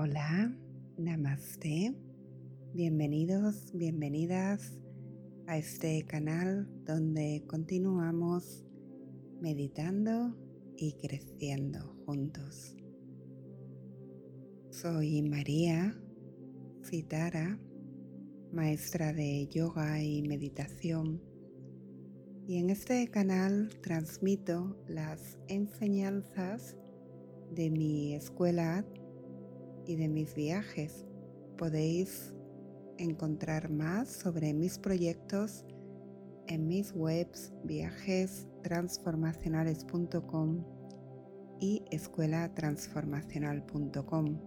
Hola, namaste. Bienvenidos, bienvenidas a este canal donde continuamos meditando y creciendo juntos. Soy María Citara, maestra de yoga y meditación, y en este canal transmito las enseñanzas de mi escuela y de mis viajes. Podéis encontrar más sobre mis proyectos en mis webs viajestransformacionales.com y escuelatransformacional.com.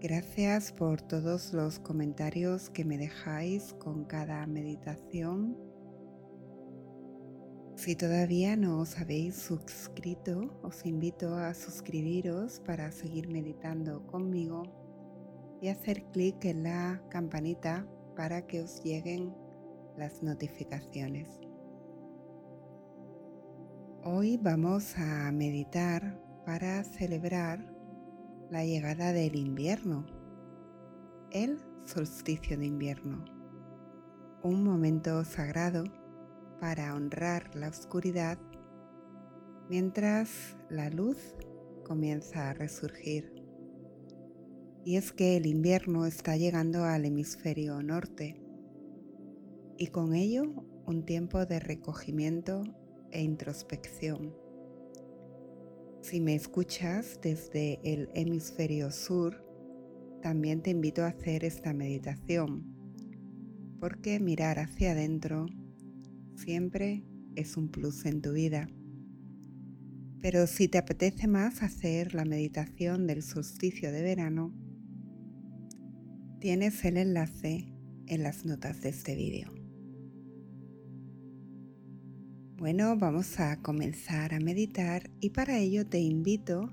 Gracias por todos los comentarios que me dejáis con cada meditación si todavía no os habéis suscrito, os invito a suscribiros para seguir meditando conmigo y hacer clic en la campanita para que os lleguen las notificaciones. Hoy vamos a meditar para celebrar la llegada del invierno, el solsticio de invierno, un momento sagrado para honrar la oscuridad mientras la luz comienza a resurgir. Y es que el invierno está llegando al hemisferio norte y con ello un tiempo de recogimiento e introspección. Si me escuchas desde el hemisferio sur, también te invito a hacer esta meditación, porque mirar hacia adentro siempre es un plus en tu vida. Pero si te apetece más hacer la meditación del solsticio de verano, tienes el enlace en las notas de este vídeo. Bueno, vamos a comenzar a meditar y para ello te invito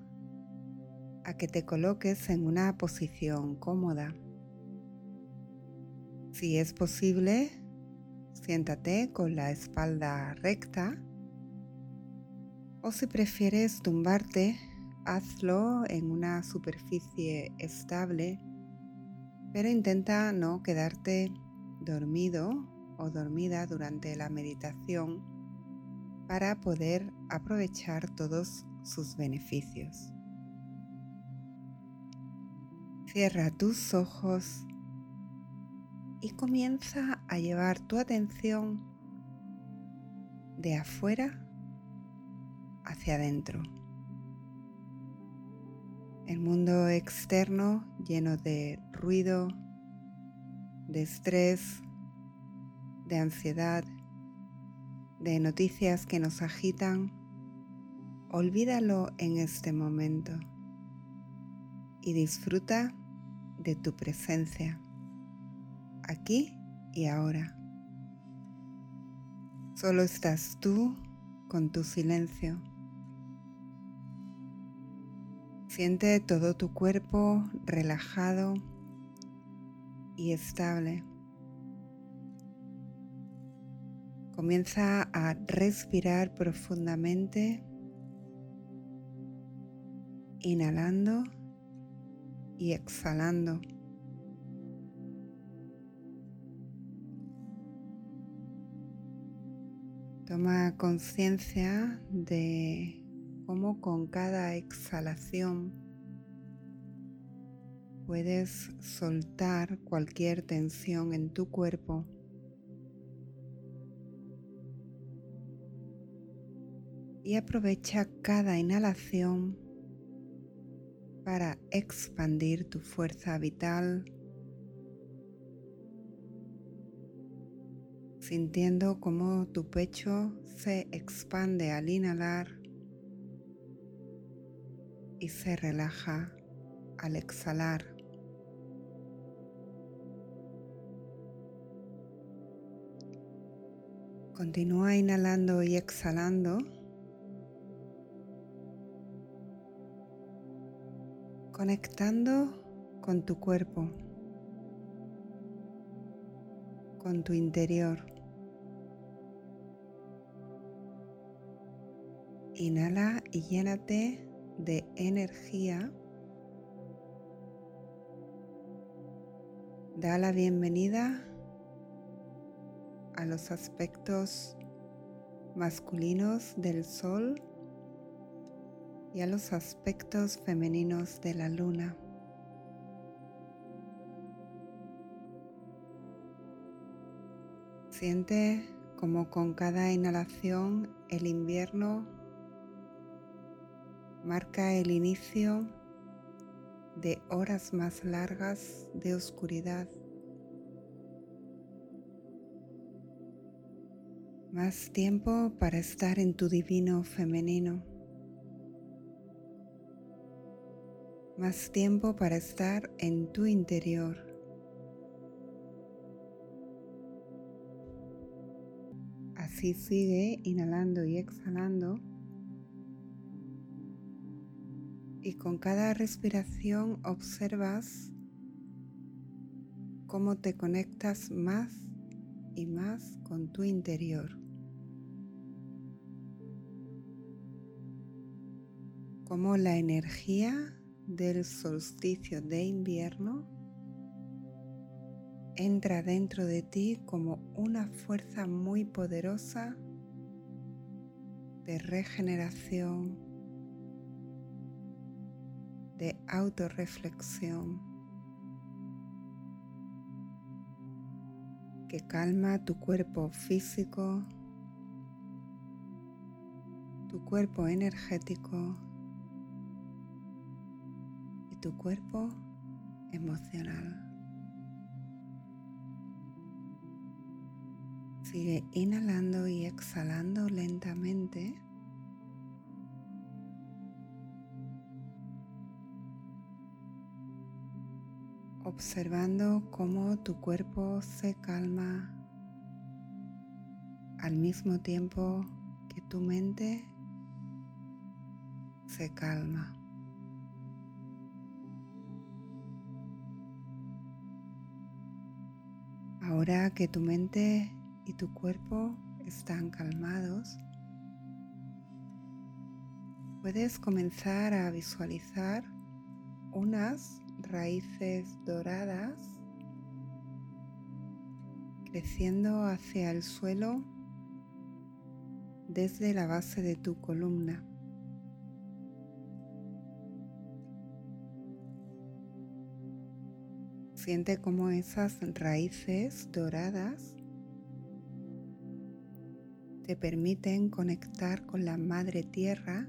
a que te coloques en una posición cómoda. Si es posible, Siéntate con la espalda recta o si prefieres tumbarte, hazlo en una superficie estable, pero intenta no quedarte dormido o dormida durante la meditación para poder aprovechar todos sus beneficios. Cierra tus ojos y comienza a llevar tu atención de afuera hacia adentro. El mundo externo lleno de ruido, de estrés, de ansiedad, de noticias que nos agitan, olvídalo en este momento y disfruta de tu presencia aquí y ahora. Solo estás tú con tu silencio. Siente todo tu cuerpo relajado y estable. Comienza a respirar profundamente, inhalando y exhalando. Toma conciencia de cómo con cada exhalación puedes soltar cualquier tensión en tu cuerpo. Y aprovecha cada inhalación para expandir tu fuerza vital sintiendo cómo tu pecho se expande al inhalar y se relaja al exhalar. Continúa inhalando y exhalando. Conectando con tu cuerpo, con tu interior. Inhala y llénate de energía Da la bienvenida a los aspectos masculinos del sol y a los aspectos femeninos de la luna. Siente como con cada inhalación el invierno marca el inicio de horas más largas de oscuridad, más tiempo para estar en tu divino femenino, más tiempo para estar en tu interior. Así sigue inhalando y exhalando y con cada respiración observas cómo te conectas más y más con tu interior. Cómo la energía del solsticio de invierno entra dentro de ti como una fuerza muy poderosa de regeneración, de autorreflexión que calma tu cuerpo físico, tu cuerpo energético y tu cuerpo emocional. Sigue inhalando y exhalando lentamente. Observando cómo tu cuerpo se calma al mismo tiempo que tu mente se calma. Ahora que tu mente y tu cuerpo están calmados, puedes comenzar a visualizar unas raíces doradas creciendo hacia el suelo desde la base de tu columna. Siente como esas raíces doradas te permiten conectar con la madre tierra,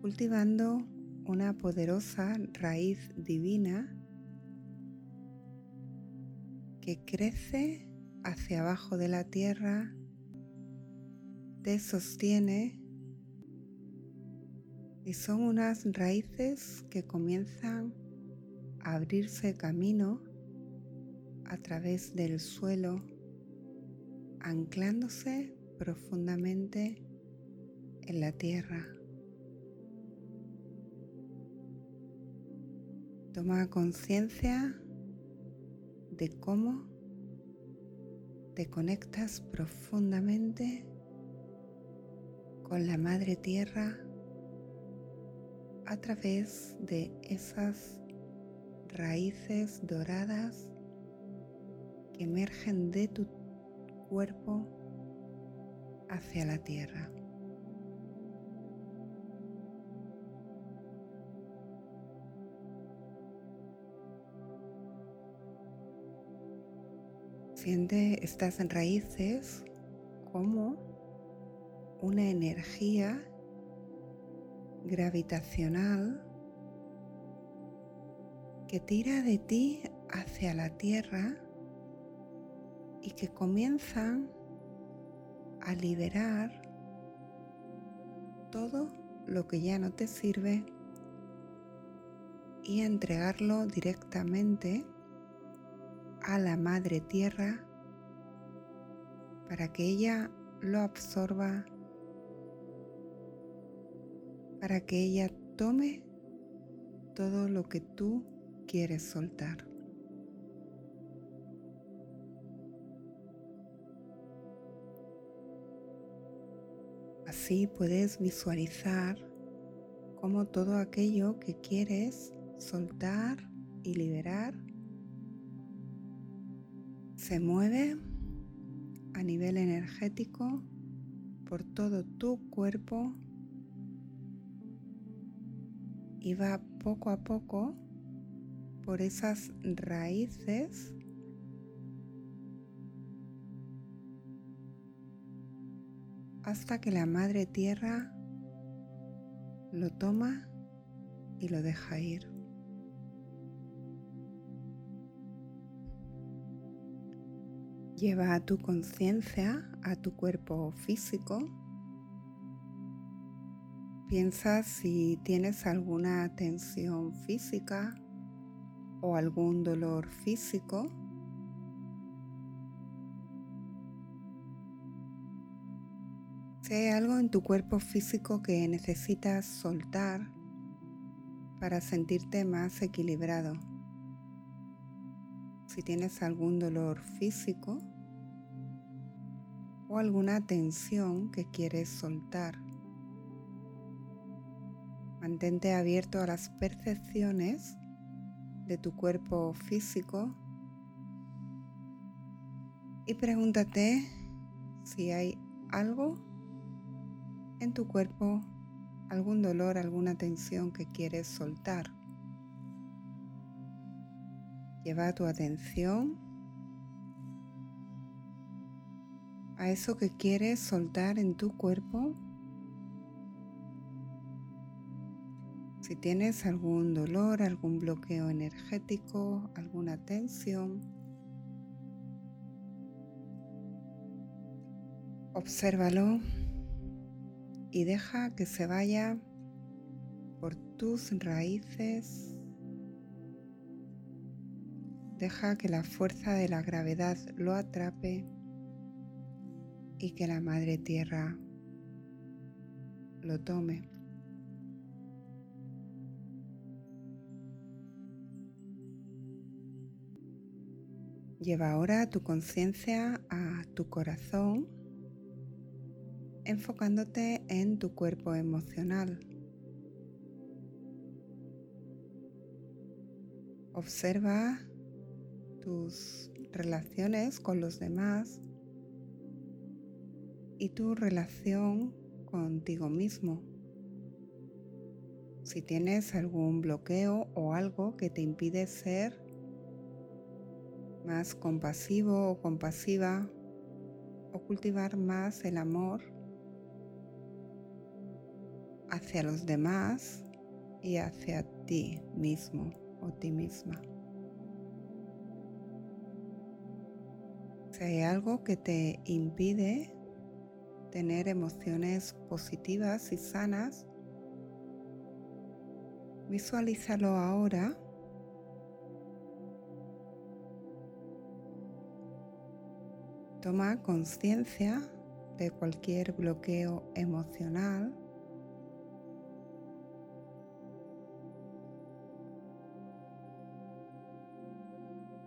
cultivando una poderosa raíz divina que crece hacia abajo de la tierra, te sostiene y son unas raíces que comienzan a abrirse camino a través del suelo, anclándose profundamente en la tierra. Toma conciencia de cómo te conectas profundamente con la Madre Tierra a través de esas raíces doradas que emergen de tu cuerpo hacia la tierra. Siente estas raíces como una energía gravitacional que tira de ti hacia la tierra y que comienzan a liberar todo lo que ya no te sirve y a entregarlo directamente a la madre tierra para que ella lo absorba, para que ella tome todo lo que tú quieres soltar. Así puedes visualizar cómo todo aquello que quieres soltar y liberar se mueve a nivel energético por todo tu cuerpo y va poco a poco por esas raíces hasta que la madre tierra lo toma y lo deja ir. Lleva a tu conciencia a tu cuerpo físico. Piensa si tienes alguna tensión física o algún dolor físico. Si hay algo en tu cuerpo físico que necesitas soltar para sentirte más equilibrado si tienes algún dolor físico o alguna tensión que quieres soltar. Mantente abierto a las percepciones de tu cuerpo físico y pregúntate si hay algo en tu cuerpo, algún dolor, alguna tensión que quieres soltar. Lleva tu atención a eso que quieres soltar en tu cuerpo. Si tienes algún dolor, algún bloqueo energético, alguna tensión, obsérvalo y deja que se vaya por tus raíces Deja que la fuerza de la gravedad lo atrape y que la Madre Tierra lo tome. Lleva ahora tu conciencia a tu corazón, enfocándote en tu cuerpo emocional. Observa tus relaciones con los demás y tu relación contigo mismo. Si tienes algún bloqueo o algo que te impide ser más compasivo o compasiva o cultivar más el amor hacia los demás y hacia ti mismo o ti misma. Si hay algo que te impide tener emociones positivas y sanas, visualízalo ahora. Toma conciencia de cualquier bloqueo emocional.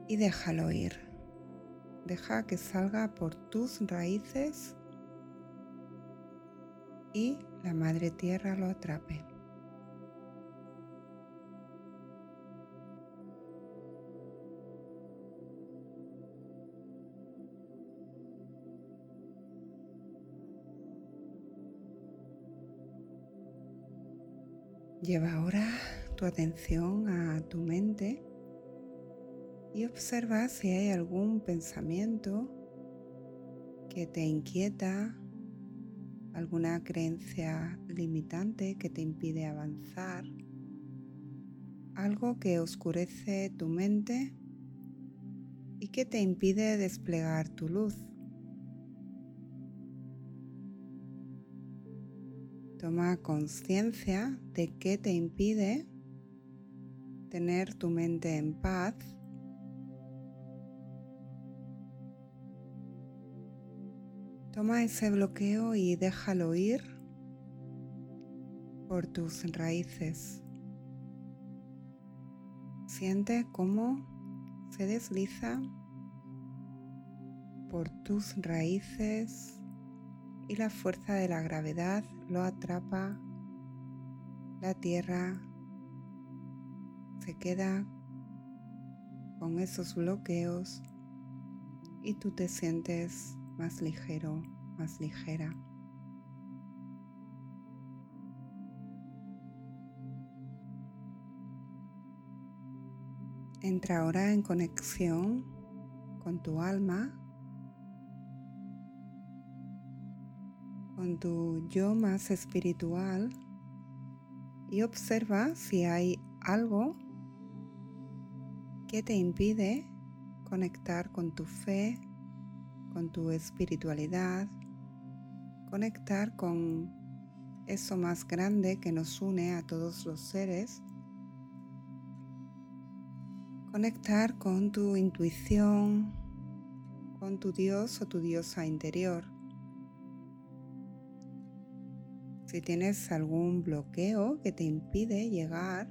Y déjalo ir. Deja que salga por tus raíces y la Madre Tierra lo atrape. Lleva ahora tu atención a tu mente y observa si hay algún pensamiento que te inquieta, alguna creencia limitante que te impide avanzar, algo que oscurece tu mente y que te impide desplegar tu luz. Toma conciencia de qué te impide tener tu mente en paz Toma ese bloqueo y déjalo ir por tus raíces. Siente cómo se desliza por tus raíces y la fuerza de la gravedad lo atrapa. La tierra se queda con esos bloqueos y tú te sientes más ligero, más ligera. Entra ahora en conexión con tu alma, con tu yo más espiritual y observa si hay algo que te impide conectar con tu fe, con tu espiritualidad, conectar con eso más grande que nos une a todos los seres, conectar con tu intuición, con tu Dios o tu diosa interior. Si tienes algún bloqueo que te impide llegar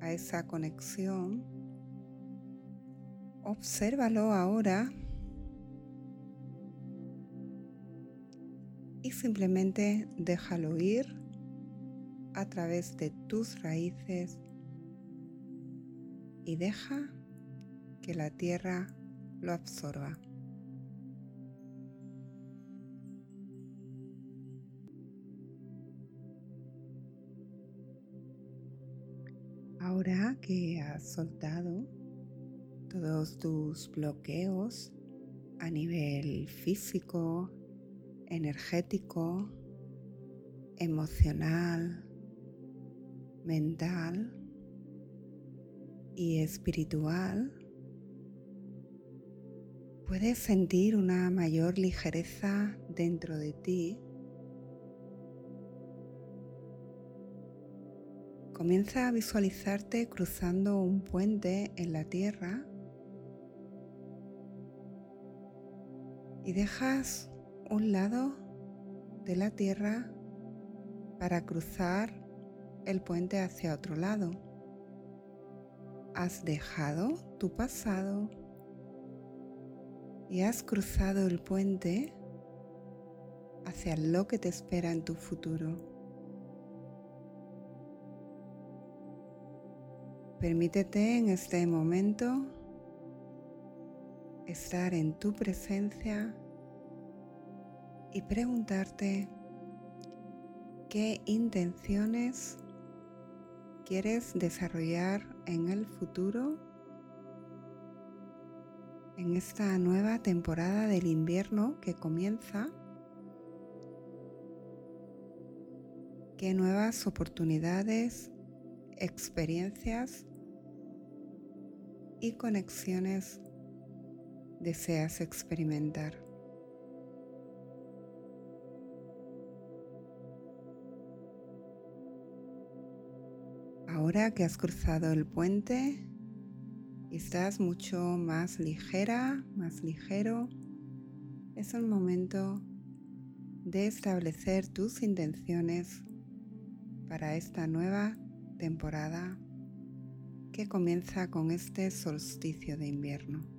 a esa conexión, obsérvalo ahora y simplemente déjalo ir a través de tus raíces y deja que la tierra lo absorba. Ahora que has soltado todos tus bloqueos a nivel físico, energético, emocional, mental y espiritual, puedes sentir una mayor ligereza dentro de ti. Comienza a visualizarte cruzando un puente en la tierra y dejas un lado de la tierra para cruzar el puente hacia otro lado. Has dejado tu pasado y has cruzado el puente hacia lo que te espera en tu futuro. Permítete en este momento estar en tu presencia y preguntarte qué intenciones quieres desarrollar en el futuro, en esta nueva temporada del invierno que comienza, qué nuevas oportunidades, experiencias y conexiones deseas experimentar. Ahora que has cruzado el puente estás mucho más ligera, más ligero, es el momento de establecer tus intenciones para esta nueva temporada que comienza con este solsticio de invierno.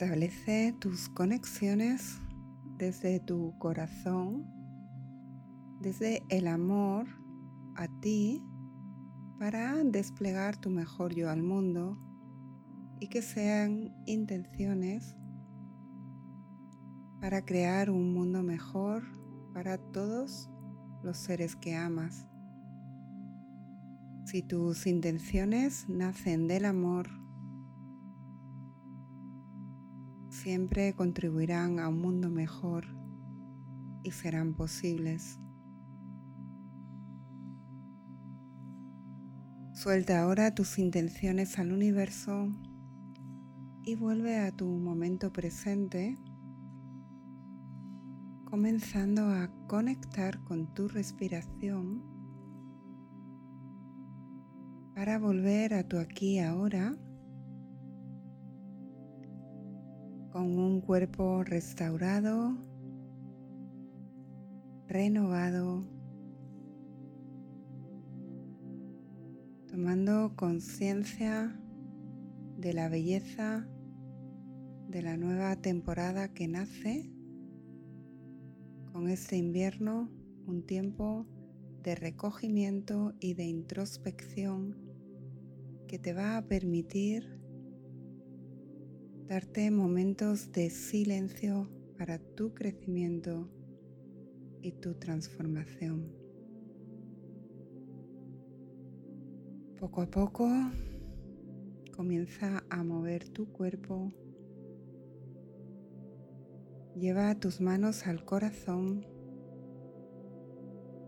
Establece tus conexiones desde tu corazón, desde el amor a ti para desplegar tu mejor yo al mundo y que sean intenciones para crear un mundo mejor para todos los seres que amas. Si tus intenciones nacen del amor, siempre contribuirán a un mundo mejor y serán posibles. Suelta ahora tus intenciones al universo y vuelve a tu momento presente, comenzando a conectar con tu respiración para volver a tu aquí ahora con un cuerpo restaurado, renovado, tomando conciencia de la belleza de la nueva temporada que nace con este invierno, un tiempo de recogimiento y de introspección que te va a permitir darte momentos de silencio para tu crecimiento y tu transformación. Poco a poco comienza a mover tu cuerpo. Lleva tus manos al corazón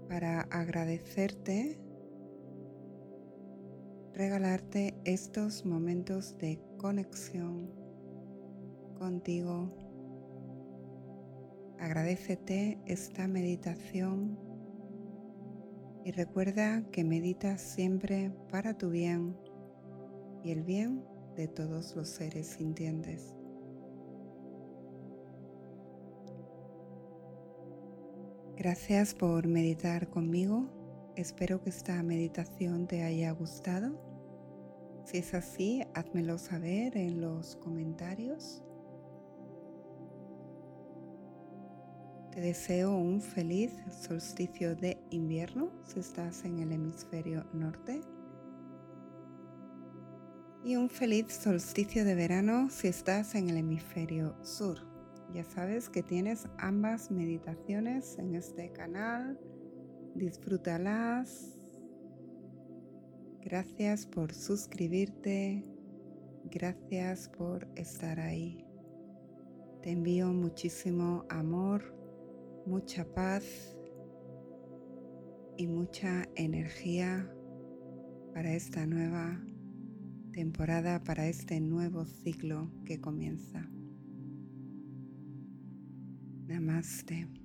para agradecerte, regalarte estos momentos de conexión contigo. Agradecete esta meditación y recuerda que meditas siempre para tu bien y el bien de todos los seres sintientes. Gracias por meditar conmigo. Espero que esta meditación te haya gustado. Si es así, házmelo saber en los comentarios. Te deseo un feliz solsticio de invierno si estás en el hemisferio norte y un feliz solsticio de verano si estás en el hemisferio sur. Ya sabes que tienes ambas meditaciones en este canal. Disfrútalas. Gracias por suscribirte. Gracias por estar ahí. Te envío muchísimo amor mucha paz y mucha energía para esta nueva temporada, para este nuevo ciclo que comienza. Namaste.